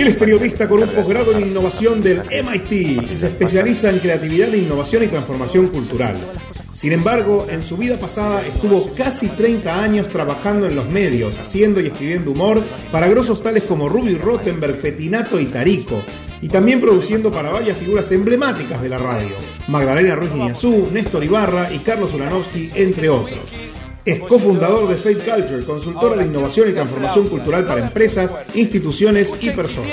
Él es periodista con un posgrado en innovación del MIT y se especializa en creatividad, innovación y transformación cultural. Sin embargo, en su vida pasada estuvo casi 30 años trabajando en los medios, haciendo y escribiendo humor para grosos tales como Ruby Rottenberg, Petinato y Tarico, y también produciendo para varias figuras emblemáticas de la radio, Magdalena Ruiz Iñazú, Néstor Ibarra y Carlos Ulanovsky, entre otros. Es cofundador de Faith Culture, consultora de innovación y transformación cultural para empresas, instituciones y personas.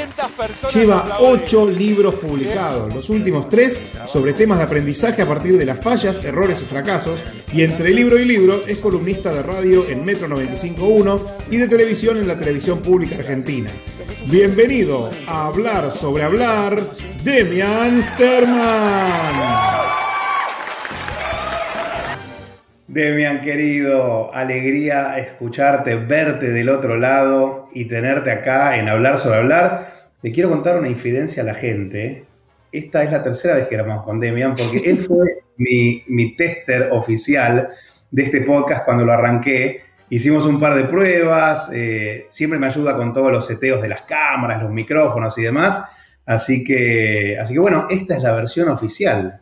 Lleva ocho libros publicados, los últimos tres sobre temas de aprendizaje a partir de las fallas, errores y fracasos, y entre libro y libro es columnista de radio en Metro 95.1 y de televisión en la televisión pública argentina. Bienvenido a Hablar sobre Hablar, Demian Sterman. Demian, querido, alegría escucharte, verte del otro lado y tenerte acá en Hablar sobre Hablar. Te quiero contar una infidencia a la gente. Esta es la tercera vez que grabamos con Demian porque él fue mi, tester oficial de este podcast cuando lo arranqué. Hicimos un par de pruebas, eh, siempre me ayuda con todos los seteos de las cámaras, los micrófonos y demás. Así que, así que bueno, esta es la versión oficial.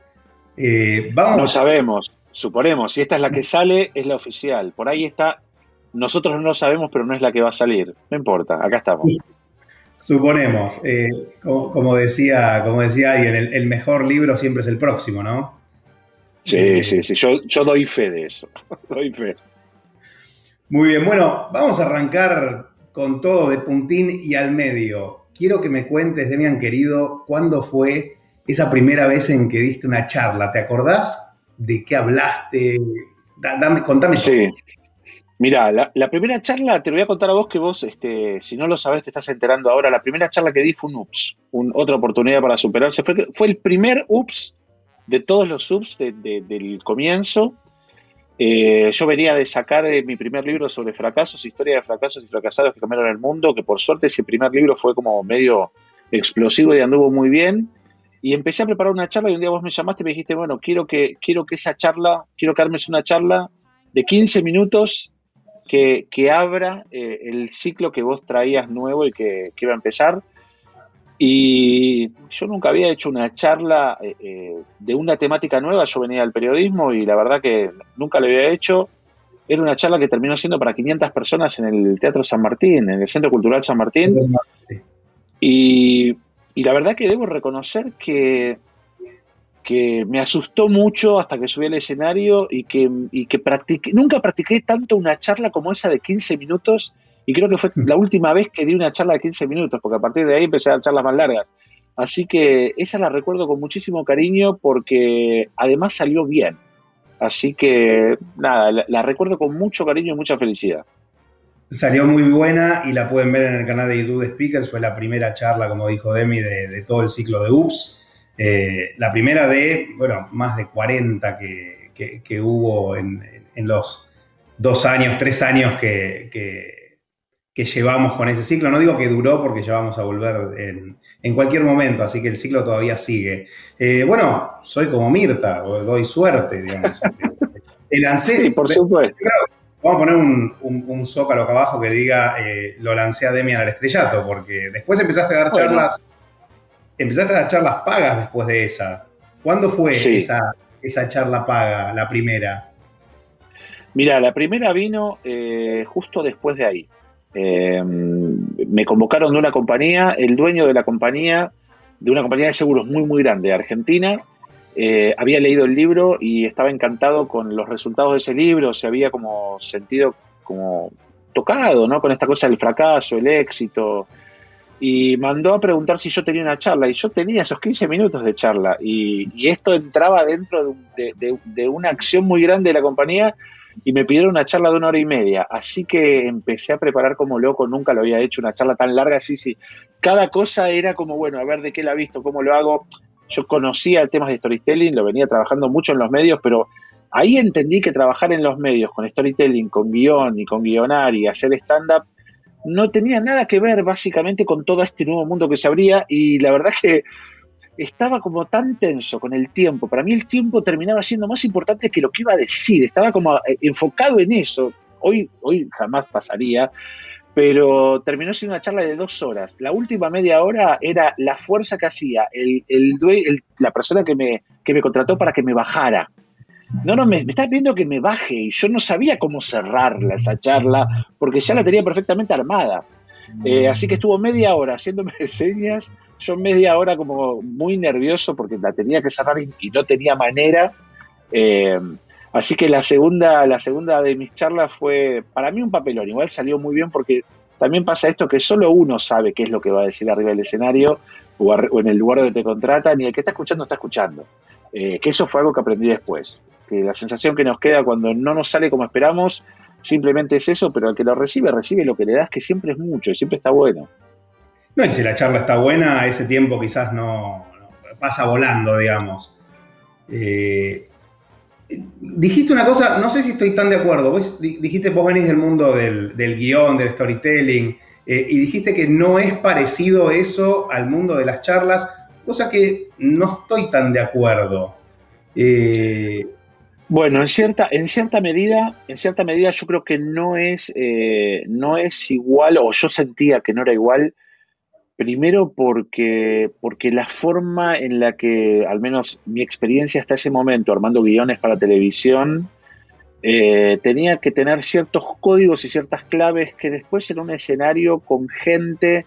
Eh, vamos. No sabemos. Suponemos, si esta es la que sale, es la oficial. Por ahí está, nosotros no lo sabemos, pero no es la que va a salir. No importa, acá estamos. Suponemos, eh, como, decía, como decía alguien, el, mejor libro siempre es el próximo, ¿no? Sí, eh, sí, sí, yo, yo doy fe de eso, doy fe. Muy bien, bueno, vamos a arrancar con todo de puntín y al medio. Quiero que me cuentes, Demian querido, cuándo fue esa primera vez en que diste una charla. ¿Te acordás? De qué hablaste. dame, contame. Sí. Mira, la, primera charla, te lo voy a contar a vos que vos, este, si no lo sabes, te estás enterando ahora. La primera charla que di fue un UPS, otra oportunidad para superarse. Fue, fue el primer UPS de todos los UPS del comienzo. Eh, yo venía de sacar eh, mi primer libro sobre fracasos, historia de fracasos y fracasados que cambiaron el mundo, que por suerte ese primer libro fue como medio explosivo y anduvo muy bien. Y empecé a preparar una charla y un día vos me llamaste y me dijiste, bueno, quiero que, quiero que esa charla, quiero que armes una charla de 15 minutos que, abra eh, el ciclo que vos traías nuevo y que, iba a empezar. Y yo nunca había hecho una charla eh, eh, de una temática nueva, yo venía del periodismo y la verdad que nunca lo había hecho. Era una charla que terminó siendo para 500 personas en el Teatro San Martín, en el Centro Cultural San Martín. Y y la verdad que debo reconocer que, que me asustó mucho hasta que subí al escenario y que, y que practiqué, nunca practiqué tanto una charla como esa de 15 minutos y creo que fue mm. la última vez que di una charla de 15 minutos, porque a partir de ahí empecé a dar charlas más largas. Así que esa la recuerdo con muchísimo cariño porque además salió bien. Así que nada, la, la recuerdo con mucho cariño y mucha felicidad. Salió muy buena y la pueden ver en el canal de YouTube de Speakers. Fue la primera charla, como dijo Demi, de, todo el ciclo de UPS. Eh, la primera de, bueno, más de 40 que, hubo en, los dos años, tres años que, llevamos con ese ciclo. No digo que duró porque ya vamos a volver en, cualquier momento, así que el ciclo todavía sigue. Eh, bueno, soy como Mirta, doy suerte, digamos. El lancé. Sí, por supuesto. Vamos a poner un, zócalo acá abajo que diga eh, lo lancé a Demian al estrellato, porque después empezaste a dar charlas, empezaste a dar charlas pagas después de esa. ¿Cuándo fue esa, esa charla paga, la primera? Mira, la primera vino eh, justo después de ahí. Em, me convocaron de una compañía, el dueño de la compañía, de una compañía de seguros muy, muy grande, Argentina, eh, había leído el libro y estaba encantado con los resultados de ese libro, se había como sentido como tocado, ¿no? Con esta cosa del fracaso, el éxito. Y mandó a preguntar si yo tenía una charla. Y yo tenía esos 15 minutos de charla. Y, esto entraba dentro de, una acción muy grande de la compañía y me pidieron una charla de una hora y media. Así que empecé a preparar como loco, nunca lo había hecho, una charla tan larga, sí, sí. Cada cosa era como, bueno, a ver de qué la he visto, cómo lo hago. Yo conocía temas de storytelling, lo venía trabajando mucho en los medios, pero ahí entendí que trabajar en los medios con storytelling, con guion y con guionar y hacer stand-up no tenía nada que ver básicamente con todo este nuevo mundo que se abría y la verdad que estaba como tan tenso con el tiempo. Para mí el tiempo terminaba siendo más importante que lo que iba a decir. Estaba como eh, enfocado en eso. Hoy, hoy jamás pasaría, pero terminó siendo una charla de dos horas. La última media hora era la fuerza que hacía el, la persona que me, que me contrató para que me bajara. No, no, me, me estaba pidiendo que me baje y yo no sabía cómo cerrarla esa charla porque ya la tenía perfectamente armada. Eh, así que estuvo media hora haciéndome señas, yo media hora como muy nervioso porque la tenía que cerrar y, no tenía manera. Eh, así que la segunda, la segunda de mis charlas fue para mí un papelón. Igual salió muy bien porque también pasa esto que solo uno sabe qué es lo que va a decir arriba del escenario o, en el lugar donde te contratan y el que está escuchando está escuchando. Eh, que eso fue algo que aprendí después. Que la sensación que nos queda cuando no nos sale como esperamos simplemente es eso, pero el que lo recibe, recibe lo que le das, que siempre es mucho y siempre está bueno. No, y si la charla está buena, ese tiempo quizás no, pasa volando, digamos. Eh, dijiste una cosa, no sé si estoy tan de acuerdo. Vos dijiste, vos venís del mundo del, guion, del storytelling, eh, y dijiste que no es parecido eso al mundo de las charlas, cosa que no estoy tan de acuerdo. Eh, bueno, en cierta, en cierta medida, en cierta medida yo creo que no es, eh, no es igual, o yo sentía que no era igual, primero porque, porque la forma en la que, al menos mi experiencia hasta ese momento, armando guiones para televisión, eh, tenía que tener ciertos códigos y ciertas claves que después en un escenario con gente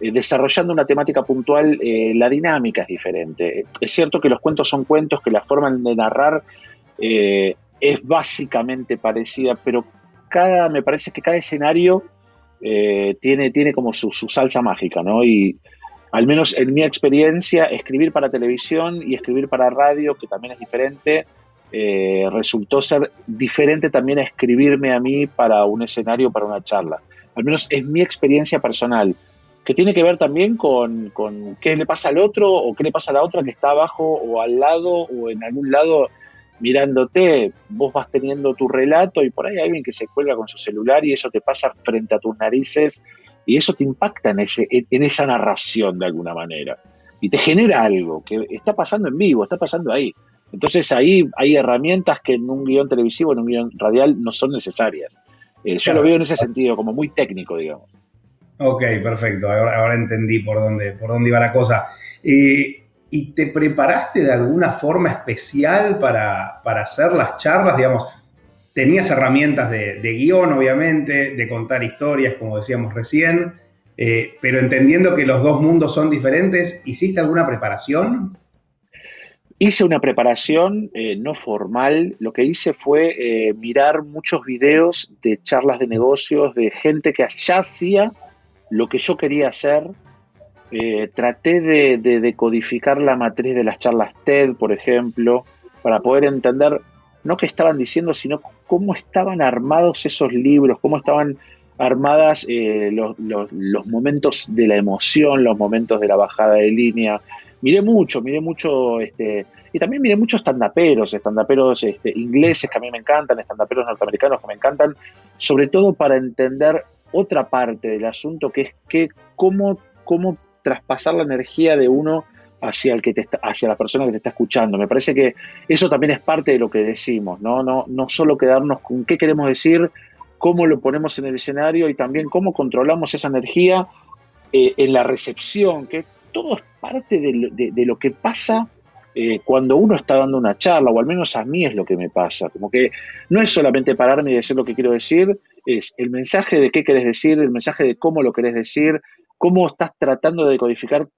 eh, desarrollando una temática puntual, la dinámica es diferente. Es cierto que los cuentos son cuentos, que la forma de narrar eh, es básicamente parecida, pero cada, me parece que cada escenario eh, tiene, tiene como su, salsa mágica, ¿no? Y al menos en mi experiencia, escribir para televisión y escribir para radio, que también es diferente, eh, resultó ser diferente también escribirme a mí para un escenario, para una charla. Al menos es mi experiencia personal, que tiene que ver también con, con qué le pasa al otro o qué le pasa a la otra que está abajo o al lado o en algún lado mirándote, vos vas teniendo tu relato y por ahí hay alguien que se cuelga con su celular y eso te pasa frente a tus narices y eso te impacta en, ese, en esa narración de alguna manera y te genera algo que está pasando en vivo, está pasando ahí. Entonces ahí hay herramientas que en un guion televisivo, en un guion radial no son necesarias. Eh, yo lo veo en ese sentido, como muy técnico, digamos. Ok, perfecto. Ahora, entendí por dónde, por dónde iba la cosa. Eh, ¿Y te preparaste de alguna forma especial para, hacer las charlas? Digamos, tenías herramientas de, guion, obviamente, de contar historias, como decíamos recién, eh, pero entendiendo que los dos mundos son diferentes, ¿hiciste alguna preparación? Hice una preparación eh, no formal. Lo que hice fue eh, mirar muchos videos de charlas de negocios, de gente que ya hacía lo que yo quería hacer eh, traté de, decodificar la matriz de las charlas TED, por ejemplo, para poder entender no qué estaban diciendo, sino cómo estaban armados esos libros, cómo estaban armadas eh, los, momentos de la emoción, los momentos de la bajada de línea. Miré mucho, miré mucho, este, y también miré muchos estandaperos, estandaperos este, ingleses que a mí me encantan, estandaperos norteamericanos que me encantan, sobre todo para entender otra parte del asunto, que es que cómo, cómo traspasar la energía de uno hacia el que te hacia la persona que te está escuchando. Me parece que eso también es parte de lo que decimos, ¿no? No, no solo quedarnos con qué queremos decir, cómo lo ponemos en el escenario y también cómo controlamos esa energía eh, en la recepción, que todo es parte de, lo que pasa eh, cuando uno está dando una charla, o al menos a mí es lo que me pasa. Como que no es solamente pararme y decir lo que quiero decir, es el mensaje de qué querés decir, el mensaje de cómo lo querés decir, cómo estás tratando de decodificar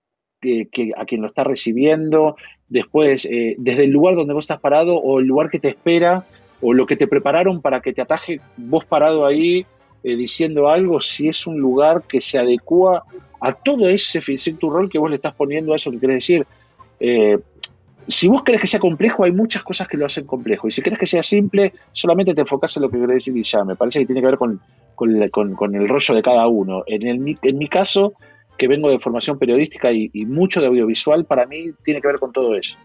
que, a quien lo está recibiendo, después, eh, desde el lugar donde vos estás parado o el lugar que te espera o lo que te prepararon para que te ataje vos parado ahí eh, diciendo algo, si es un lugar que se adecua a todo ese tu rol que vos le estás poniendo a eso que querés decir. Eh, si vos querés que sea complejo, hay muchas cosas que lo hacen complejo. Y si querés que sea simple, solamente te enfocás en lo que querés decir y ya. Me parece que tiene que ver con, el rollo de cada uno. En, el, en mi caso, que vengo de formación periodística y, mucho de audiovisual, para mí tiene que ver con todo eso.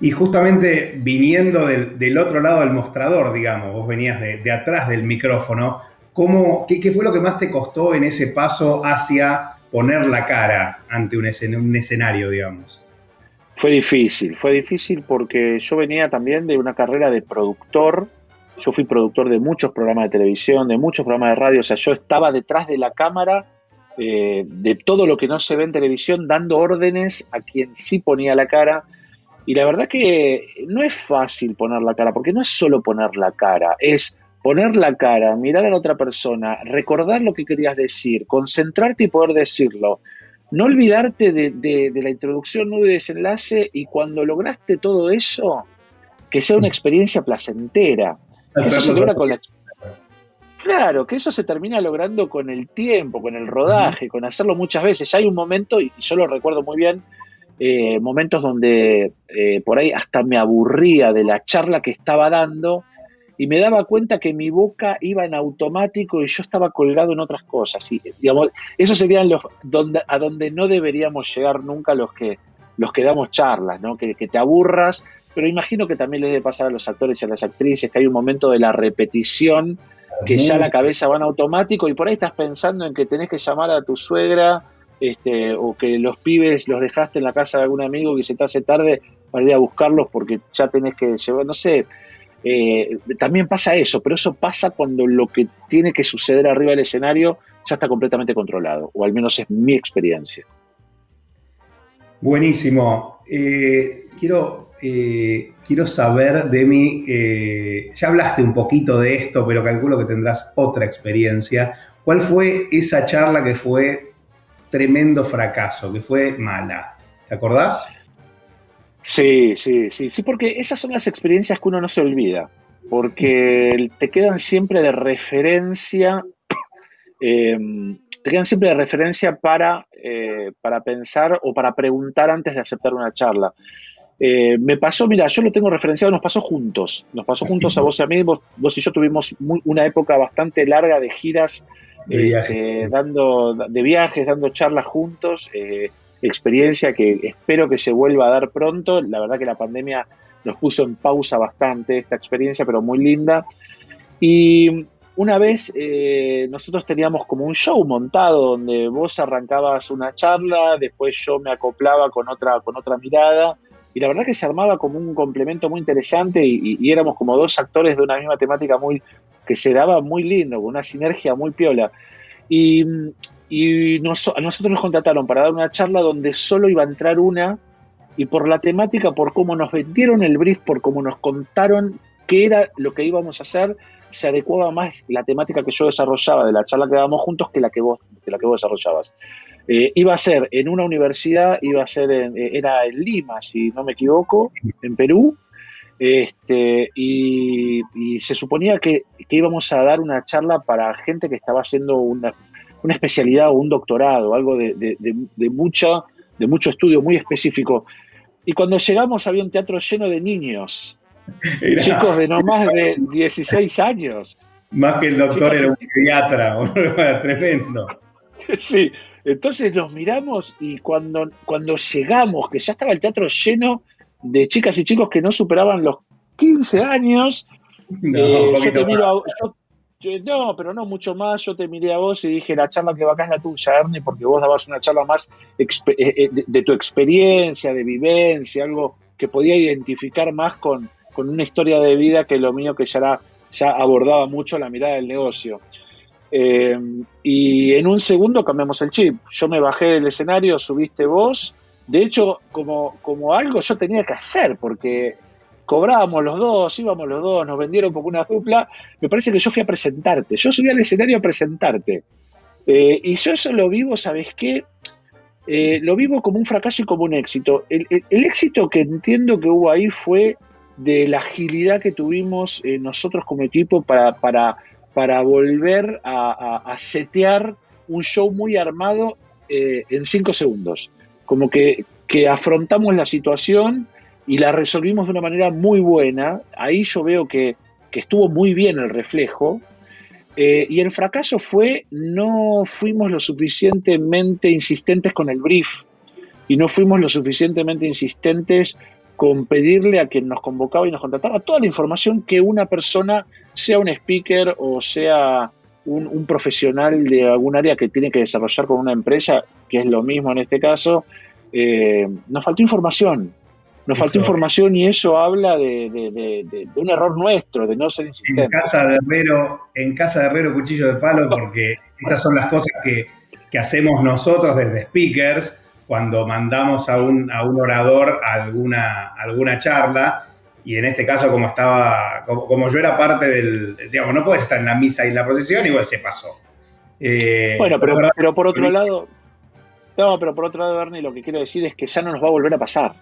Y justamente viniendo del, otro lado del mostrador, digamos, vos venías de, atrás del micrófono, ¿cómo, qué, fue lo que más te costó en ese paso hacia poner la cara ante un escenario, digamos? Fue difícil, fue difícil porque yo venía también de una carrera de productor. Yo fui productor de muchos programas de televisión, de muchos programas de radio. O sea, yo estaba detrás de la cámara eh, de todo lo que no se ve en televisión, dando órdenes a quien sí ponía la cara. Y la verdad que no es fácil poner la cara, porque no es solo poner la cara, es poner la cara, mirar a la otra persona, recordar lo que querías decir, concentrarte y poder decirlo. No olvidarte de, la introducción, nudo y desenlace, y cuando lograste todo eso, que sea una experiencia placentera. Eso se logra con la Claro, que eso se termina logrando con el tiempo, con el rodaje, con hacerlo muchas veces. Hay un momento, y yo lo recuerdo muy bien, eh, momentos donde eh, por ahí hasta me aburría de la charla que estaba dando y me daba cuenta que mi boca iba en automático y yo estaba colgado en otras cosas. Y, digamos, esos serían los donde, a donde no deberíamos llegar nunca los que, los que damos charlas, ¿no? que, que te aburras, pero imagino que también les debe pasar a los actores y a las actrices que hay un momento de la repetición que ya la cabeza va en automático y por ahí estás pensando en que tenés que llamar a tu suegra este, o que los pibes los dejaste en la casa de algún amigo que se te hace tarde para ir a buscarlos porque ya tenés que llevar, no sé, eh, también pasa eso, pero eso pasa cuando lo que tiene que suceder arriba del escenario ya está completamente controlado, o al menos es mi experiencia. Buenísimo. Eh, quiero eh, quiero saber, Demi, ya hablaste un poquito de esto, pero calculo que tendrás otra experiencia. ¿Cuál fue esa charla que fue tremendo fracaso, que fue mala? ¿Te acordás? Sí, sí, sí, sí, porque esas son las experiencias que uno no se olvida, porque te quedan siempre de referencia, em, te quedan siempre de referencia para, eh, para pensar o para preguntar antes de aceptar una charla. Eh, me pasó, mira, yo lo tengo referenciado, nos pasó juntos, nos pasó juntos a vos y a mí, vos, y yo tuvimos una época bastante larga de giras, de, este, dando, de viajes, dando charlas juntos, eh, experiencia que espero que se vuelva a dar pronto, la verdad que la pandemia nos puso en pausa bastante esta experiencia, pero muy linda. Y una vez eh, nosotros teníamos como un show montado donde vos arrancabas una charla, después yo me acoplaba con otra, con otra mirada y la verdad que se armaba como un complemento muy interesante y, éramos como dos actores de una misma temática muy que se daba muy lindo, con una sinergia muy piola. Y, y a nosotros nos contrataron para dar una charla donde solo iba a entrar una y por la temática, por cómo nos vendieron el brief, por cómo nos contaron qué era lo que íbamos a hacer, se adecuaba más la temática que yo desarrollaba de la charla que dábamos juntos que la que vos, que la que vos desarrollabas. Eh, iba a ser en una universidad, iba a ser en, eh, era en Lima, si no me equivoco, en Perú, este, y, se suponía que, íbamos a dar una charla para gente que estaba haciendo una, especialidad o un doctorado, algo de, de, mucha, de mucho estudio muy específico. Y cuando llegamos había un teatro lleno de niños, chicos de no más de 16 años. Más que el doctor era un pediatra, tremendo. Sí, entonces nos miramos y cuando, cuando llegamos, que ya estaba el teatro lleno de chicas y chicos que no superaban los 15 años, no, eh, yo te miro no, pero no mucho más. Yo te miré a vos y dije, la charla que va acá es la tuya, Ernie, porque vos dabas una charla más eh, eh, de, tu experiencia, de vivencia, algo que podía identificar más con, con una historia de vida que lo mío que ya, era, ya abordaba mucho la mirada del negocio. Eh, y en un segundo cambiamos el chip. Yo me bajé del escenario, subiste vos. De hecho, como, como algo yo tenía que hacer, porque cobrábamos los dos, íbamos los dos, nos vendieron como una dupla. Me parece que yo fui a presentarte. Yo subí al escenario a presentarte. Eh, y yo eso lo vivo, ¿sabes qué? Eh, lo vivo como un fracaso y como un éxito. El, éxito que entiendo que hubo ahí fue de la agilidad que tuvimos nosotros como equipo para, para para volver a, setear un show muy armado eh, en cinco segundos. Como que, que afrontamos la situación y la resolvimos de una manera muy buena. Ahí yo veo que, estuvo muy bien el reflejo. Eh, y el fracaso fue no fuimos lo suficientemente insistentes con el brief y no fuimos lo suficientemente insistentes con pedirle a quien nos convocaba y nos contrataba toda la información que una persona, sea un speaker o sea un, profesional de algún área que tiene que desarrollar con una empresa, que es lo mismo en este caso, eh, nos faltó información. Nos faltó información y eso habla de, un error nuestro, de no ser insistente. En casa de Herrero, en casa de Herrero cuchillo de palo, porque esas son las cosas que, hacemos nosotros desde speakers cuando mandamos a un, a un orador alguna, alguna charla y en este caso como estaba, como, yo era parte del, digamos, no puedes estar en la misa y en la procesión, igual se pasó. Eh, bueno, pero, pero por otro lado, no, pero por otro lado, Bernie, lo que quiero decir es que ya no nos va a volver a pasar.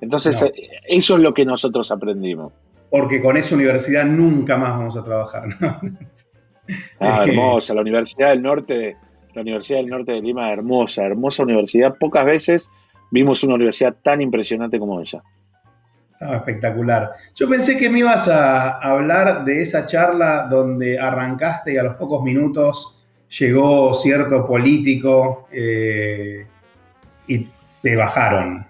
Entonces, eh, eso es lo que nosotros aprendimos. Porque con esa universidad nunca más vamos a trabajar, ¿no? Ah, hermosa, la Universidad del Norte, la Universidad del Norte de Lima, hermosa, hermosa universidad. Pocas veces vimos una universidad tan impresionante como esa. espectacular. Yo pensé que me ibas a hablar de esa charla donde arrancaste y a los pocos minutos llegó cierto político eh, y te bajaron.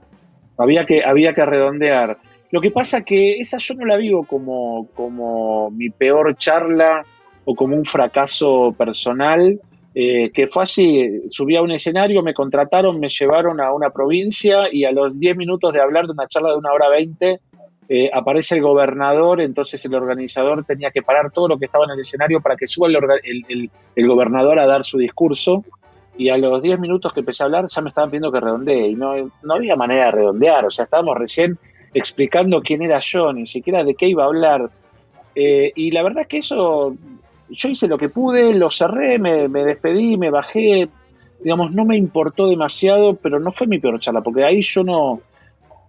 Había que, había que redondear. Lo que pasa que esa yo no la vivo como, como mi peor charla o como un fracaso personal, eh, que fue así, subí a un escenario, me contrataron, me llevaron a una provincia y a los 10 minutos de hablar de una charla de una hora 20, eh, aparece el gobernador, entonces el organizador tenía que parar todo lo que estaba en el escenario para que suba el, el gobernador a dar su discurso y a los 10 minutos que empecé a hablar ya me estaban pidiendo que redondee y no, no había manera de redondear, o sea, estábamos recién explicando quién era yo, ni siquiera de qué iba a hablar. Eh, y la verdad es que eso, yo hice lo que pude, lo cerré, me, despedí, me bajé, digamos, no me importó demasiado, pero no fue mi peor charla, porque ahí yo no,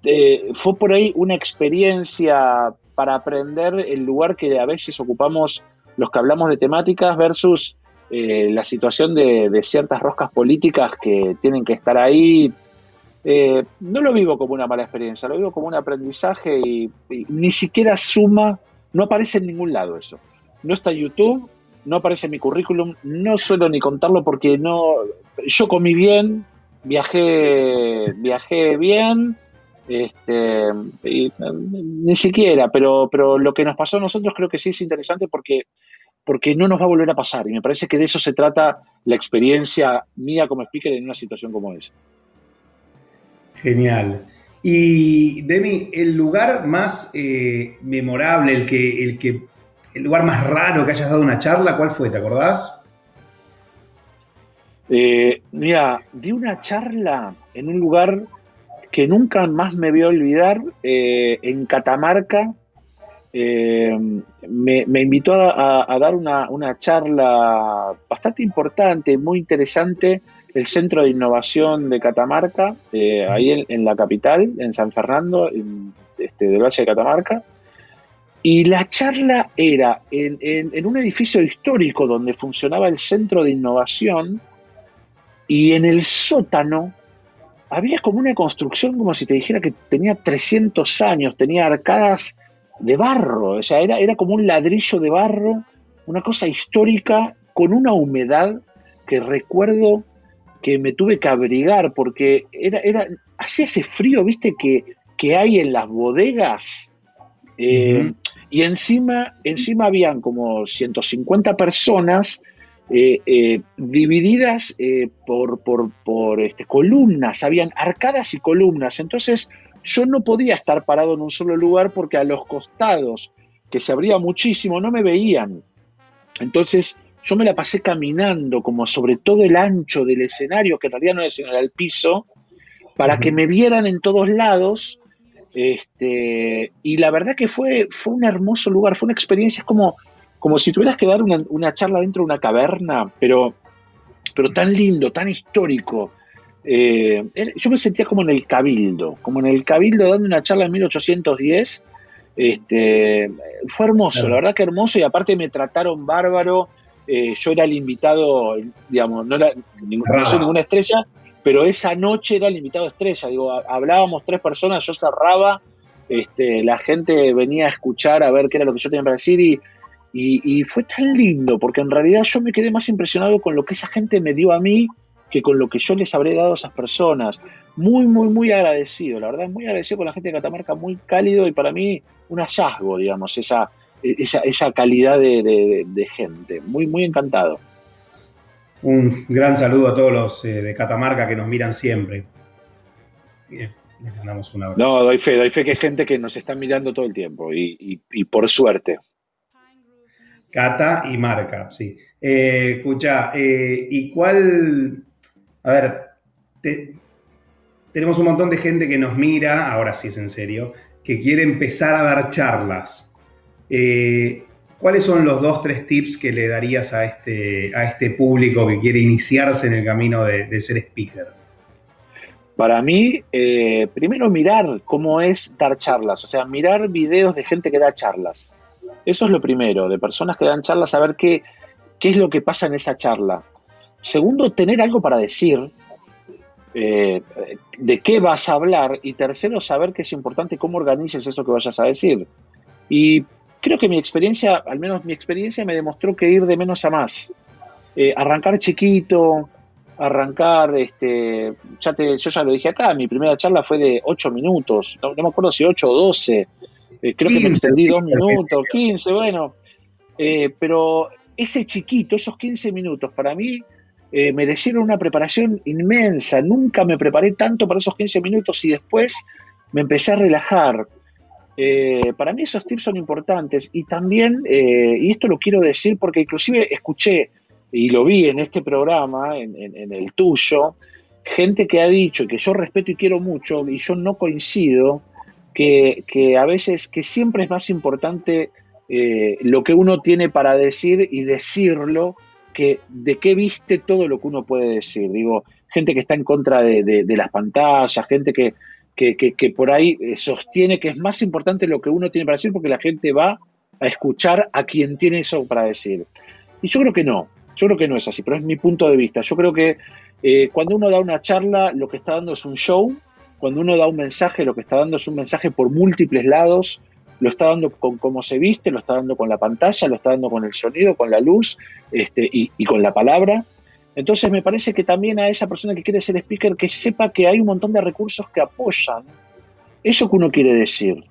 eh, fue por ahí una experiencia para aprender el lugar que a veces ocupamos los que hablamos de temáticas versus eh, la situación de, ciertas roscas políticas que tienen que estar ahí. Eh, no lo vivo como una mala experiencia, lo vivo como un aprendizaje y, ni siquiera suma, no aparece en ningún lado eso. No está en YouTube, no aparece en mi currículum, no suelo ni contarlo porque no, yo comí bien, viajé, viajé bien, este, ni siquiera, pero, pero lo que nos pasó a nosotros creo que sí es interesante porque porque no nos va a volver a pasar. Y me parece que de eso se trata la experiencia mía como speaker en una situación como esa. Genial. Y Demi, el lugar más eh, memorable, el que, el que, el lugar más raro que hayas dado una charla, ¿cuál fue? ¿Te acordás? Eh, mira, di una charla en un lugar que nunca más me voy a olvidar, eh, en Catamarca, eh, me, invitó a, dar una, charla bastante importante, muy interesante, el Centro de Innovación de Catamarca, eh, ahí en, la capital, en San Fernando, en, este, del Valle de Catamarca. Y la charla era en, un edificio histórico donde funcionaba el Centro de Innovación y en el sótano había como una construcción como si te dijera que tenía 300 años, tenía arcadas de barro, o sea, era, era como un ladrillo de barro, una cosa histórica con una humedad que recuerdo que me tuve que abrigar porque era, era, hacía ese frío, viste, que, que hay en las bodegas. Eh, y encima, encima habían como 150 personas eh, eh, divididas por, por, por este, columnas, habían arcadas y columnas. Entonces, yo no podía estar parado en un solo lugar porque a los costados, que se abría muchísimo, no me veían. Entonces yo me la pasé caminando como sobre todo el ancho del escenario, que en realidad no el escenario, era el piso, para que me vieran en todos lados. Este, y la verdad que fue, fue un hermoso lugar, fue una experiencia, como, como si tuvieras que dar una, una charla dentro de una caverna, pero, pero tan lindo, tan histórico, eh, yo me sentía como en el Cabildo, como en el Cabildo dando una charla en 1810. Este, fue hermoso, la verdad que hermoso, y aparte me trataron bárbaro. Eh, yo era el invitado, digamos, no, era, soy ninguna estrella, pero esa noche era el invitado estrella, digo, hablábamos tres personas, yo cerraba, este, la gente venía a escuchar, a ver qué era lo que yo tenía para decir y, y, fue tan lindo, porque en realidad yo me quedé más impresionado con lo que esa gente me dio a mí que con lo que yo les habré dado a esas personas. Muy, muy, muy agradecido, la verdad, muy agradecido con la gente de Catamarca, muy cálido y para mí un hallazgo, digamos, esa, esa, esa calidad de, gente. Muy, muy encantado. Un gran saludo a todos los eh, de Catamarca que nos miran siempre. Bien, les mandamos un abrazo. No, doy fe, doy fe que hay gente que nos está mirando todo el tiempo y, por suerte. Cata y Marca, sí. Eh, escucha, eh, ¿y cuál? A ver, tenemos un montón de gente que nos mira, ahora sí es en serio, que quiere empezar a dar charlas. Eh, ¿Cuáles son los dos, tres tips que le darías a este, a este público que quiere iniciarse en el camino de, ser speaker? Para mí, eh, primero mirar cómo es dar charlas, o sea, mirar videos de gente que da charlas. Eso es lo primero, de personas que dan charlas, saber qué, qué es lo que pasa en esa charla. Segundo, tener algo para decir, eh, de qué vas a hablar. Y tercero, saber que es importante cómo organices eso que vayas a decir. Y creo que mi experiencia, al menos mi experiencia, me demostró que ir de menos a más. Eh, arrancar chiquito, arrancar, este, ya te, yo ya lo dije acá, mi primera charla fue de 8 minutos, no, me acuerdo si 8 o 12, eh, creo que me extendí 2 minutos, 15, bueno, eh, pero ese chiquito, esos 15 minutos, para mí merecieron una preparación inmensa, nunca me preparé tanto para esos 15 minutos y después me empecé a relajar, eh, para mí esos tips son importantes y también, eh, y esto lo quiero decir porque inclusive escuché y lo vi en este programa, en, el tuyo, gente que ha dicho que yo respeto y quiero mucho y yo no coincido, que, a veces, que siempre es más importante eh, lo que uno tiene para decir y decirlo que de qué viste todo lo que uno puede decir. Digo, gente que está en contra de las pantallas, gente que, que, por ahí eh, sostiene que es más importante lo que uno tiene para decir porque la gente va a escuchar a quien tiene eso para decir. Y yo creo que no, yo creo que no es así, pero es mi punto de vista. Yo creo que eh, cuando uno da una charla, lo que está dando es un show, cuando uno da un mensaje, lo que está dando es un mensaje por múltiples lados, lo está dando con cómo se viste, lo está dando con la pantalla, lo está dando con el sonido, con la luz este, y, y con la palabra. Entonces me parece que también a esa persona que quiere ser speaker que sepa que hay un montón de recursos que apoyan eso que uno quiere decir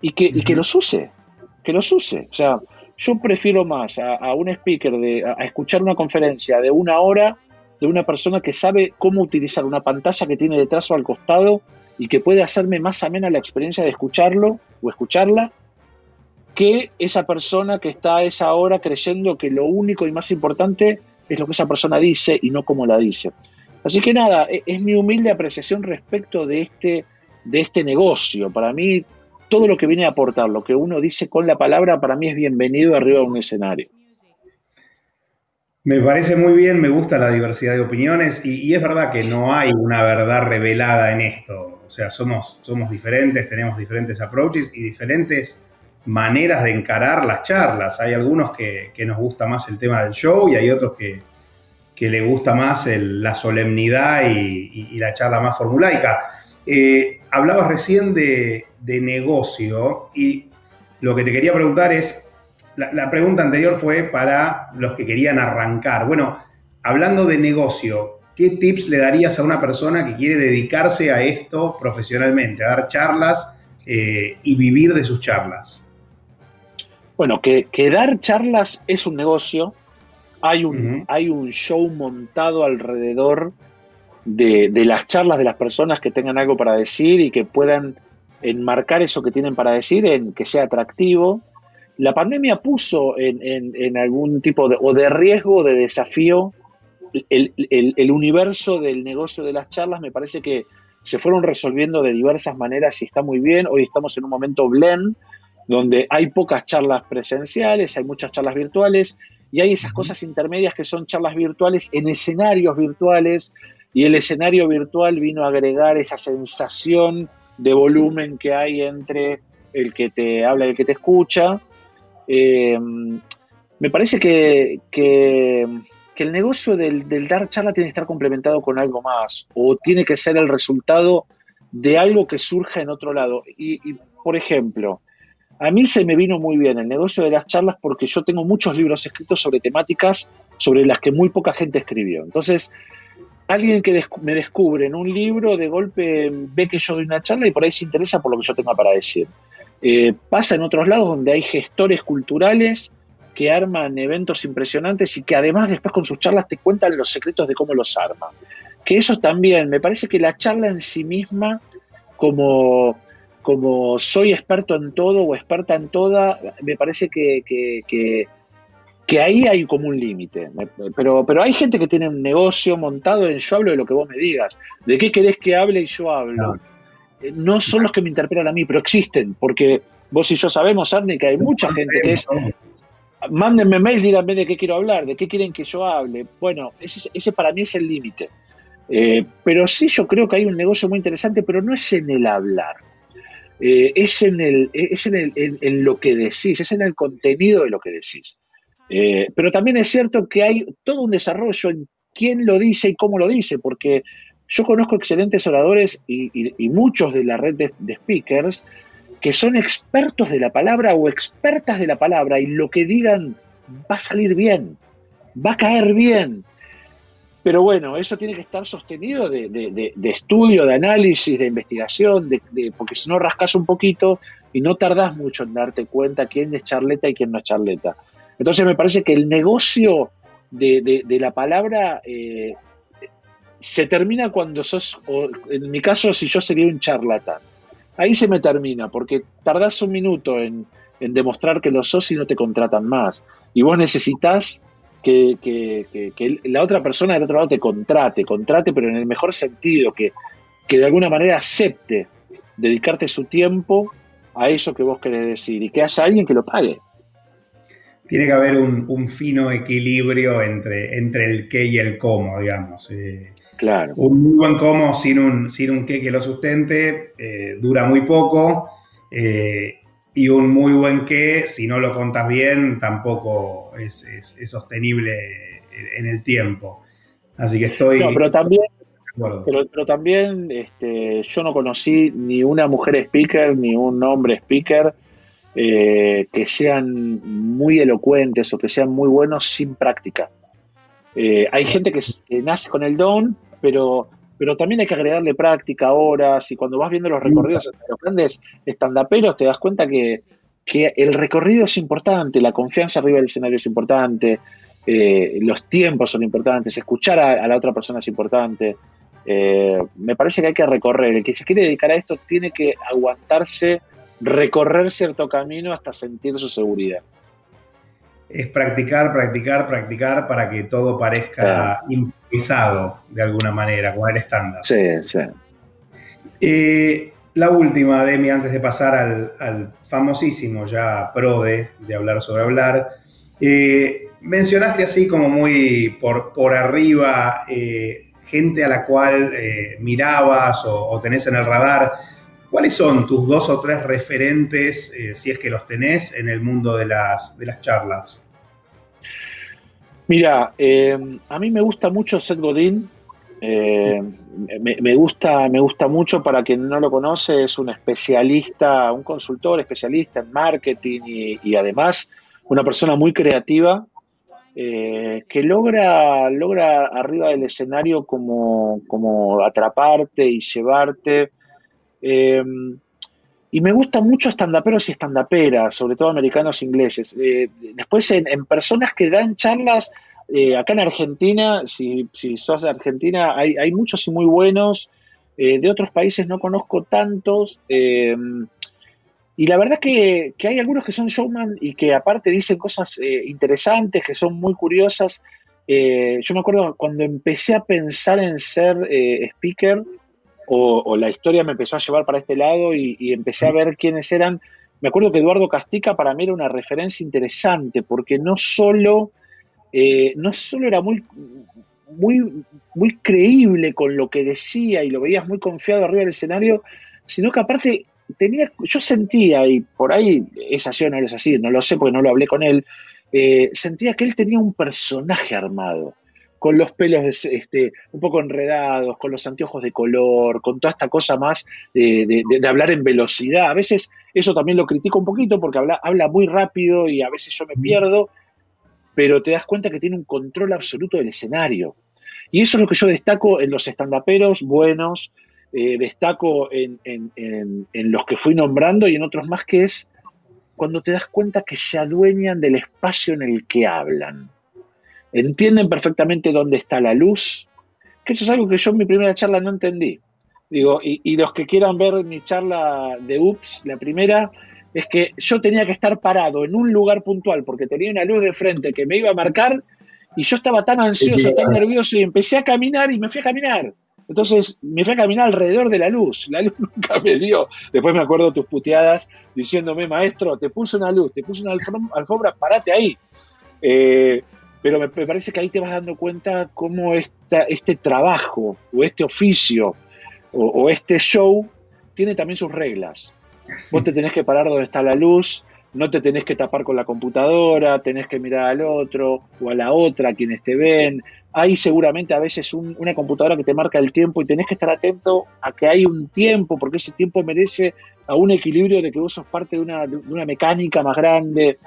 y que, que los use, que los use. O sea, yo prefiero más a, un speaker de a, escuchar una conferencia de una hora de una persona que sabe cómo utilizar una pantalla que tiene detrás o al costado y que puede hacerme más amena la experiencia de escucharlo o escucharla que esa persona que está a esa hora creyendo que lo único y más importante es lo que esa persona dice y no cómo la dice. Así que nada, e, es mi humilde apreciación respecto de este, de este negocio. Para mí, todo lo que viene a aportar, lo que uno dice con la palabra, para mí es bienvenido arriba de un escenario. Me parece muy bien, me gusta la diversidad de opiniones y, es verdad que no hay una verdad revelada en esto. O sea, somos, diferentes, tenemos diferentes approaches y diferentes maneras de encarar las charlas. Hay algunos que, nos gusta más el tema del show y hay otros que, que le gusta más la solemnidad y, la charla más formulaica. Eh, hablabas recién de, negocio y lo que te quería preguntar es, la, la, pregunta anterior fue para los que querían arrancar. Bueno, hablando de negocio, ¿qué tips le darías a una persona que quiere dedicarse a esto profesionalmente, a dar charlas eh, y vivir de sus charlas? Bueno, que, dar charlas es un negocio. Hay un, hay un show montado alrededor de, las charlas de las personas que tengan algo para decir y que puedan enmarcar eso que tienen para decir en que sea atractivo. La pandemia puso en, algún tipo de, o de riesgo o de desafío el, el, universo del negocio de las charlas. Me parece que se fueron resolviendo de diversas maneras y está muy bien. Hoy estamos en un momento blend donde hay pocas charlas presenciales, hay muchas charlas virtuales y hay esas cosas intermedias que son charlas virtuales en escenarios virtuales y el escenario virtual vino a agregar esa sensación de volumen que hay entre el que te habla y el que te escucha. Eh, me parece que, que el negocio del, dar charla tiene que estar complementado con algo más o tiene que ser el resultado de algo que surja en otro lado. Y, por ejemplo, a mí se me vino muy bien el negocio de las charlas porque yo tengo muchos libros escritos sobre temáticas sobre las que muy poca gente escribió. Entonces, alguien que me descubre en un libro, de golpe ve que yo doy una charla y por ahí se interesa por lo que yo tenga para decir. Eh, pasa en otros lados donde hay gestores culturales que arman eventos impresionantes y que además después con sus charlas te cuentan los secretos de cómo los arman. Que eso también, me parece que la charla en sí misma, como, como soy experto en todo o experta en toda, me parece que, que, ahí hay como un límite. Pero, pero hay gente que tiene un negocio montado en yo hablo de lo que vos me digas. ¿De qué querés que hable y yo hablo? No, son los que me interpelan a mí, pero existen, porque vos y yo sabemos, Arne, que hay mucha gente que es mándenme mail, díganme de qué quiero hablar, de qué quieren que yo hable. Bueno, ese, para mí es el límite. Eh, pero sí yo creo que hay un negocio muy interesante, pero no es en el hablar. Eh, es en, el, es en, el, en, lo que decís, es en el contenido de lo que decís. Eh, pero también es cierto que hay todo un desarrollo en quién lo dice y cómo lo dice, porque yo conozco excelentes oradores y, muchos de la red de speakers que son expertos de la palabra o expertas de la palabra y lo que digan va a salir bien, va a caer bien. Pero bueno, eso tiene que estar sostenido de, estudio, de análisis, de investigación, de, porque si no rascas un poquito y no tardás mucho en darte cuenta quién es charleta y quién no es charleta. Entonces me parece que el negocio de, la palabra eh, se termina cuando sos, en mi caso, si yo sería un charlatán ahí se me termina, porque tardás un minuto en, demostrar que lo sos y no te contratan más. Y vos necesitas que, la otra persona del otro lado te contrate, contrate, pero en el mejor sentido, que, de alguna manera acepte dedicarte su tiempo a eso que vos querés decir y que haya alguien que lo pague. Tiene que haber un, fino equilibrio entre, entre el qué y el cómo, digamos. Eh, Claro. Un muy buen como sin un, sin un qué que lo sustente eh, dura muy poco. Eh, y un muy buen qué, si no lo contas bien, tampoco es, sostenible en el tiempo. Así que estoy. No, pero también. Pero, también este, yo no conocí ni una mujer speaker ni un hombre speaker eh, que sean muy elocuentes o que sean muy buenos sin práctica. hay gente que, nace con el don, pero, pero también hay que agregarle práctica, horas, y cuando vas viendo los recorridos de los grandes estandaperos te das cuenta que, el recorrido es importante, la confianza arriba del escenario es importante, eh, los tiempos son importantes, escuchar a, la otra persona es importante. Eh, me parece que hay que recorrer. El que se quiere dedicar a esto tiene que aguantarse, recorrer cierto camino hasta sentir su seguridad es practicar, practicar, practicar para que todo parezca improvisado de alguna manera, con el estándar. Sí, sí. Eh, la última, Demi, antes de pasar al, famosísimo ya PRODE de hablar sobre hablar. Eh, mencionaste así como muy por, por arriba eh, gente a la cual mirabas o, o tenés en el radar. ¿Cuáles son tus dos o tres referentes, eh, si es que los tenés, en el mundo de las, de las charlas? Mira, eh, a mí me gusta mucho Seth Godin. Eh, me, gusta, me gusta mucho, para quien no lo conoce, es un especialista, un consultor especialista en marketing y, además una persona muy creativa que logra, logra arriba del escenario como, como atraparte y llevarte eh, y me gusta mucho estandaperos y estandaperas, sobre todo americanos e ingleses. Eh, después en, personas que dan charlas, eh, acá en Argentina, si, sos de Argentina, hay, muchos y muy buenos. de otros países no conozco tantos. y la verdad que, que, hay algunos que son showman y que aparte dicen cosas interesantes, que son muy curiosas. yo me acuerdo cuando empecé a pensar en ser speaker, o, la historia me empezó a llevar para este lado y, empecé a ver quiénes eran. Me acuerdo que Eduardo Castica para mí era una referencia interesante, porque no solo, eh, no solo era muy, muy, muy creíble con lo que decía y lo veías muy confiado arriba del escenario, sino que aparte tenía, yo sentía, y por ahí es así o no es así, no lo sé porque no lo hablé con él, eh, sentía que él tenía un personaje armado con los pelos este, un poco enredados, con los anteojos de color, con toda esta cosa más de, hablar en velocidad. A veces eso también lo critico un poquito porque habla, habla muy rápido y a veces yo me pierdo, pero te das cuenta que tiene un control absoluto del escenario. Y eso es lo que yo destaco en los estandaperos buenos, eh, destaco en, los que fui nombrando y en otros más, que es cuando te das cuenta que se adueñan del espacio en el que hablan. Entienden perfectamente dónde está la luz, que eso es algo que yo en mi primera charla no entendí. Digo, y, y los que quieran ver mi charla de UPS, la primera, es que yo tenía que estar parado en un lugar puntual porque tenía una luz de frente que me iba a marcar y yo estaba tan ansioso, tan nervioso y empecé a caminar y me fui a caminar. Entonces me fui a caminar alrededor de la luz. La luz nunca me dio. Después me acuerdo tus puteadas diciéndome, maestro, te puse una luz, te puse una alfombra, parate ahí. Eh, pero me, parece que ahí te vas dando cuenta cómo esta, este trabajo o este oficio o, este show tiene también sus reglas. Vos te tenés que parar donde está la luz, no te tenés que tapar con la computadora, tenés que mirar al otro o a la otra, quienes te ven. Hay seguramente a veces una computadora que te marca el tiempo y tenés que estar atento a que hay un tiempo, porque ese tiempo merece a un equilibrio de que vos sos parte de una, mecánica más grande.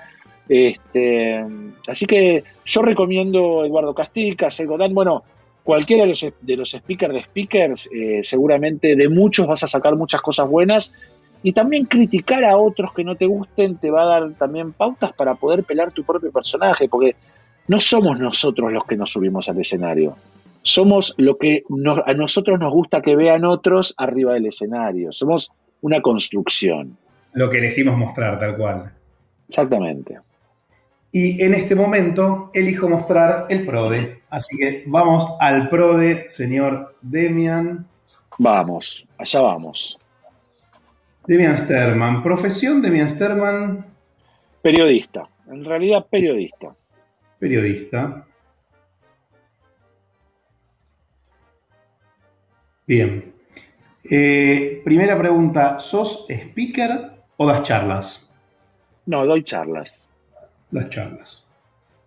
Este, así que yo recomiendo Eduardo Castica, Godán, bueno, cualquiera de los, de los speakers de speakers, eh, seguramente de muchos vas a sacar muchas cosas buenas y también criticar a otros que no te gusten te va a dar también pautas para poder pelar tu propio personaje, porque no somos nosotros los que nos subimos al escenario. Somos lo que a nosotros nos gusta que vean otros arriba del escenario. Somos una construcción. Lo que elegimos mostrar, tal cual. Exactamente. Y en este momento elijo mostrar el PRODE. Así que vamos al PRODE, señor Demian. Vamos, allá vamos. Demian Sterman. Profesión Demian Sterman. Periodista. En realidad, periodista. Periodista. Bien. Eh, primera pregunta, ¿sos speaker o das charlas? No, doy charlas. Das charlas.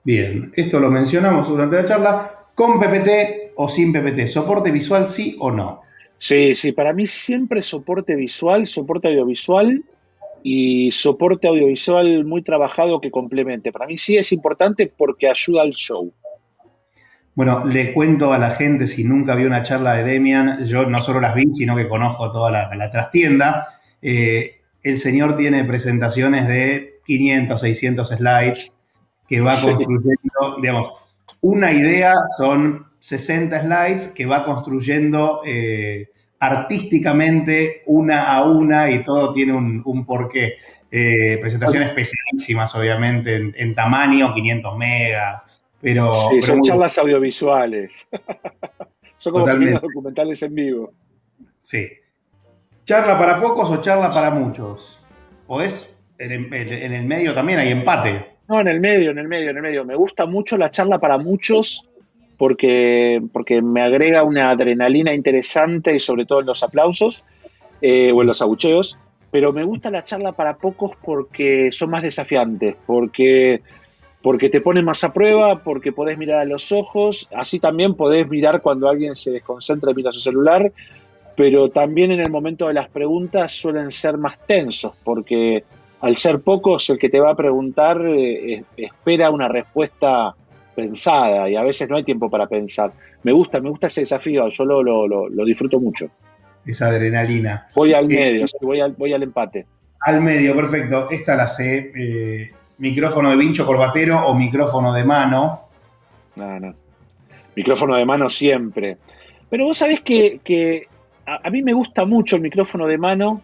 Bien, esto lo mencionamos durante la charla. ¿Con PPT o sin PPT? ¿Soporte visual sí o no? Sí, sí, para mí siempre soporte visual, soporte audiovisual y soporte audiovisual muy trabajado que complemente. Para mí sí es importante porque ayuda al show. Bueno, le cuento a la gente, si nunca vio una charla de Demian, yo no solo las vi, sino que conozco toda la, trastienda. Eh, el señor tiene presentaciones de 500, 600 slides que va construyendo, digamos, una idea son 60 slides que va construyendo eh, artísticamente una a una y todo tiene un, porqué. Eh, presentaciones especialísimas, obviamente, en, tamaño, 500 megas, pero... son charlas audiovisuales. son como documentales en vivo. Sí. ¿Charla para pocos o charla para muchos? ¿Podés? En, el medio también hay empate. No, en el medio, en el medio, en el medio. Me gusta mucho la charla para muchos porque, porque me agrega una adrenalina interesante y sobre todo en los aplausos eh, o en los abucheos, pero me gusta la charla para pocos porque son más desafiantes, porque, porque te ponen más a prueba, porque podés mirar a los ojos, así también podés mirar cuando alguien se desconcentra y mira su celular, pero también en el momento de las preguntas suelen ser más tensos, porque al ser pocos el que te va a preguntar eh, espera una respuesta pensada y a veces no hay tiempo para pensar. Me gusta, me gusta ese desafío, yo lo, lo, disfruto mucho. Esa adrenalina. Voy al eh, medio, voy, al, voy al empate. Al medio, perfecto. Esta la sé. Eh, micrófono de vincho corbatero o micrófono de mano. No, no. Micrófono de mano siempre. Pero vos sabés que, a, mí me gusta mucho el micrófono de mano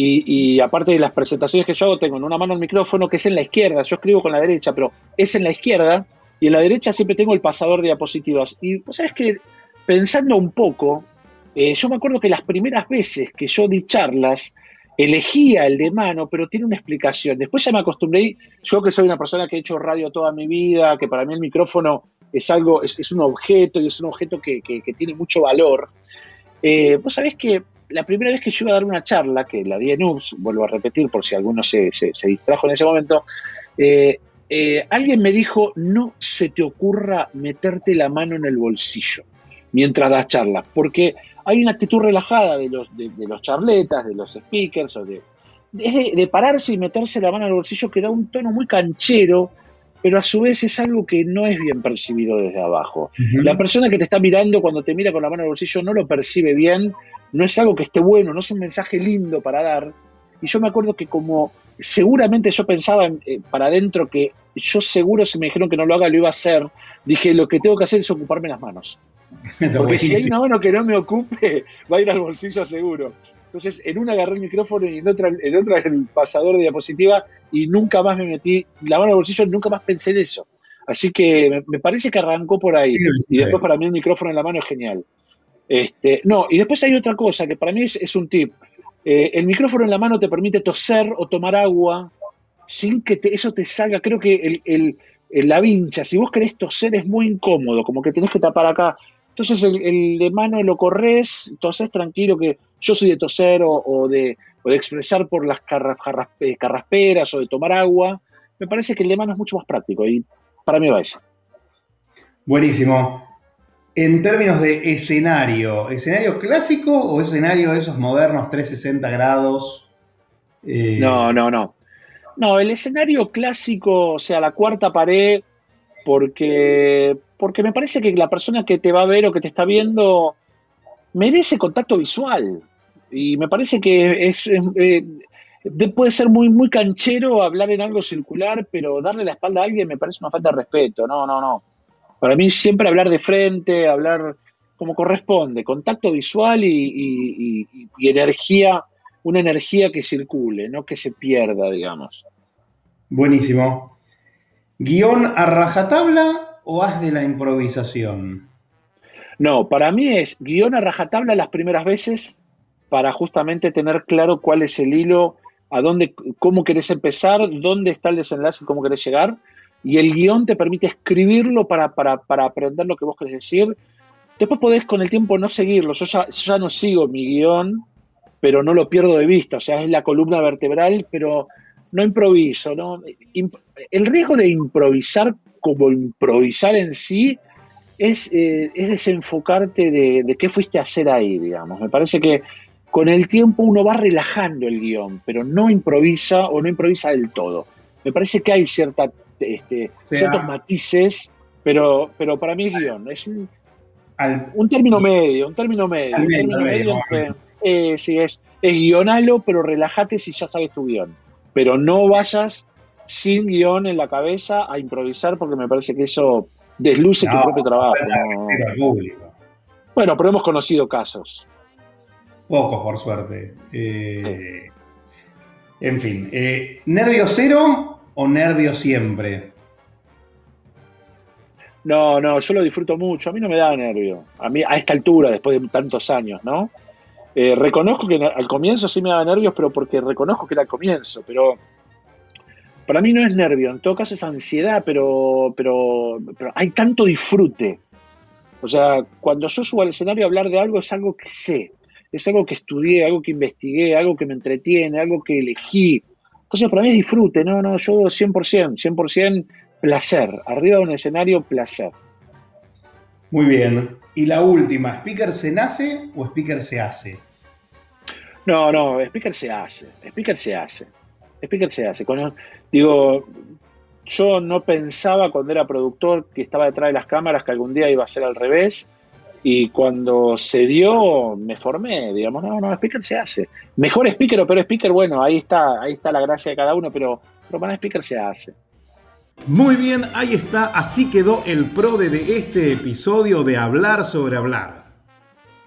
y, y, aparte de las presentaciones que yo hago, tengo en una mano el micrófono que es en la izquierda. Yo escribo con la derecha, pero es en la izquierda y en la derecha siempre tengo el pasador de diapositivas. Y vos sabés que pensando un poco, eh, yo me acuerdo que las primeras veces que yo di charlas, elegía el de mano, pero tiene una explicación. Después ya me acostumbré, yo que soy una persona que he hecho radio toda mi vida, que para mí el micrófono es algo, es, un objeto y es un objeto que, tiene mucho valor. Eh, vos sabés que la primera vez que yo iba a dar una charla, que la di en UPS, vuelvo a repetir por si alguno se, se, distrajo en ese momento, eh, eh, alguien me dijo, no se te ocurra meterte la mano en el bolsillo mientras das charlas, porque hay una actitud relajada de los, de, los charletas, de los speakers, o de, de, pararse y meterse la mano en el bolsillo que da un tono muy canchero, pero a su vez es algo que no es bien percibido desde abajo. La persona que te está mirando cuando te mira con la mano en el bolsillo no lo percibe bien, no es algo que esté bueno, no es un mensaje lindo para dar. Y yo me acuerdo que como seguramente yo pensaba eh, para adentro que yo seguro si me dijeron que no lo haga lo iba a hacer, dije lo que tengo que hacer es ocuparme las manos. Porque si hay una mano que no me ocupe, va a ir al bolsillo seguro. Entonces, en una agarré el micrófono y en otra, en otra el pasador de diapositiva y nunca más me metí la mano al bolsillo, nunca más pensé en eso. Así que me, parece que arrancó por ahí. y después para mí el micrófono en la mano es genial. Este, no, y después hay otra cosa que para mí es, un tip. Eh, el micrófono en la mano te permite toser o tomar agua sin que eso te salga. Creo que el, la vincha, si vos querés toser es muy incómodo, como que tenés que tapar acá. Entonces el, de mano lo corres, tosés tranquilo, que yo soy de toser o, de, de, expresar por las eh, carrasperas o de tomar agua. Me parece que el de mano es mucho más práctico y para mí va eso. Buenísimo. En términos de escenario, ¿escenario clásico o escenario de esos modernos 360 grados? Eh, no, no, no. No, el escenario clásico, o sea, la cuarta pared, porque, porque me parece que la persona que te va a ver o que te está viendo merece contacto visual. Y me parece que es, eh, puede ser muy, muy canchero hablar en algo circular, pero darle la espalda a alguien me parece una falta de respeto. No, no, no. Para mí siempre hablar de frente, hablar como corresponde, contacto visual y, energía, una energía que circule, no que se pierda, digamos. Buenísimo. ¿Guión a rajatabla o haz de la improvisación? No, para mí es guion a rajatabla las primeras veces para justamente tener claro cuál es el hilo, a dónde, cómo querés empezar, dónde está el desenlace, cómo querés llegar y el guion te permite escribirlo para, aprender lo que vos querés decir. Después podés con el tiempo no seguirlo. Yo ya, no sigo mi guion, pero no lo pierdo de vista. O sea, es la columna vertebral, pero no improviso. ¿no? El riesgo de improvisar como improvisar en sí es, eh, desenfocarte de, de, qué fuiste a hacer ahí, digamos. Me parece que con el tiempo uno va relajando el guion, pero no improvisa o no improvisa del todo. Me parece que hay cierta este, ciertos matices, pero, pero para mí es guion. Es un, un término medio, un término medio. Un término medio, eh, sí, es, es guionalo, pero relájate si ya sabes tu guion. Pero no vayas sin guion en la cabeza a improvisar porque me parece que eso desluce tu propio trabajo. Bueno, pero hemos conocido casos. Pocos, por suerte. Eh, en fin, eh, nervio cero o nervio siempre? No, no, yo lo disfruto mucho. A mí no me da nervio. A mí, a esta altura, después de tantos años, ¿no? Eh, reconozco que al comienzo sí me daba nervios, pero porque reconozco que era al comienzo. Pero para mí no es nervio. En todo caso es ansiedad, pero, pero, pero hay tanto disfrute. O sea, cuando yo subo al escenario a hablar de algo, es algo que sé. Es algo que estudié, algo que investigué, algo que me entretiene, algo que elegí. Entonces, para mí es disfrute, no, no, yo 100%, 100% placer. Arriba de un escenario, placer. Muy bien. Y la última, ¿speaker se nace o speaker se hace? No, no, speaker se hace, speaker se hace, speaker se hace. digo, yo no pensaba cuando era productor que estaba detrás de las cámaras que algún día iba a ser al revés y cuando se dio, me formé, digamos, no, no, speaker se hace. Mejor speaker o peor speaker, bueno, ahí está, ahí está la gracia de cada uno, pero, pero para speaker se hace. Muy bien, ahí está, así quedó el PRODE de este episodio de Hablar sobre Hablar.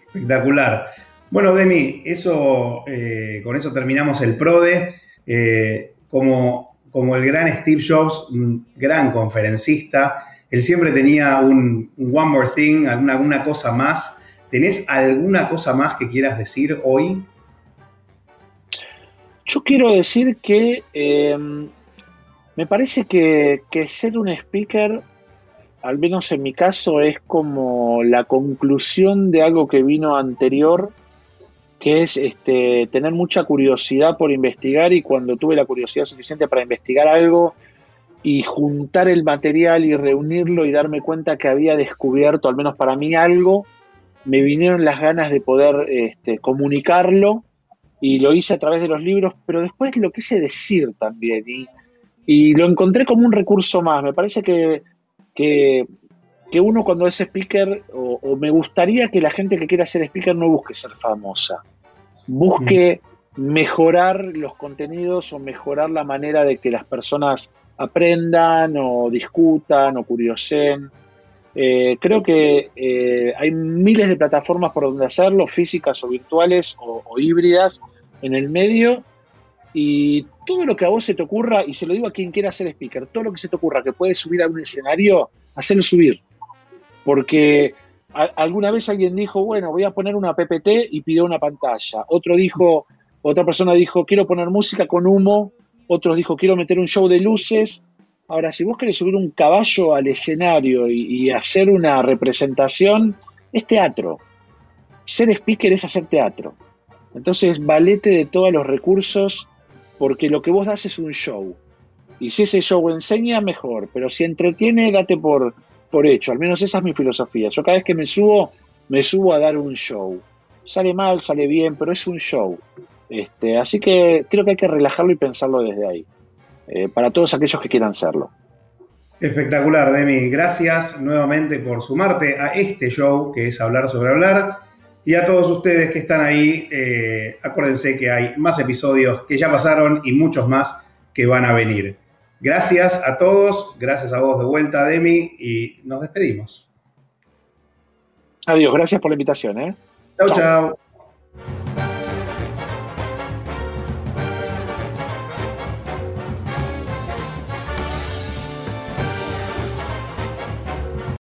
Espectacular. Bueno, Demi, eso, eh, con eso terminamos el PRODE. Eh, como, como el gran Steve Jobs, un gran conferencista, él siempre tenía un, one more thing, alguna, cosa más. ¿Tenés alguna cosa más que quieras decir hoy? Yo quiero decir que em, me parece que, ser un speaker, al menos en mi caso, es como la conclusión de algo que vino anterior, que es este, tener mucha curiosidad por investigar y cuando tuve la curiosidad suficiente para investigar algo, y juntar el material y reunirlo y darme cuenta que había descubierto, al menos para mí, algo, me vinieron las ganas de poder este, comunicarlo y lo hice a través de los libros, pero después lo quise decir también y, lo encontré como un recurso más. Me parece que, que, uno cuando es speaker, o, me gustaría que la gente que quiera ser speaker no busque ser famosa, busque mm. mejorar los contenidos o mejorar la manera de que las personas aprendan o discutan o curiosen. Eh, creo que eh, hay miles de plataformas por donde hacerlo, físicas o virtuales o, híbridas en el medio. Y todo lo que a vos se te ocurra, y se lo digo a quien quiera ser speaker, todo lo que se te ocurra que puedes subir a un escenario, hacerlo subir. Porque alguna vez alguien dijo, bueno, voy a poner una PPT y pidió una pantalla. Otro dijo, otra persona dijo, quiero poner música con humo otros dijo quiero meter un show de luces. Ahora, si vos querés subir un caballo al escenario y, hacer una representación, es teatro. Ser speaker es hacer teatro. Entonces, valete de todos los recursos porque lo que vos das es un show. Y si ese show enseña, mejor. Pero si entretiene, date por, por hecho. Al menos esa es mi filosofía. Yo cada vez que me subo, me subo a dar un show. Sale mal, sale bien, pero es un show. Este, así que creo que hay que relajarlo y pensarlo desde ahí, eh, para todos aquellos que quieran hacerlo. Espectacular, Demi. Gracias nuevamente por sumarte a este show que es Hablar sobre Hablar. Y a todos ustedes que están ahí, eh, acuérdense que hay más episodios que ya pasaron y muchos más que van a venir. Gracias a todos, gracias a vos de vuelta, Demi, y nos despedimos. Adiós, gracias por la invitación. ¿eh? chao. chao.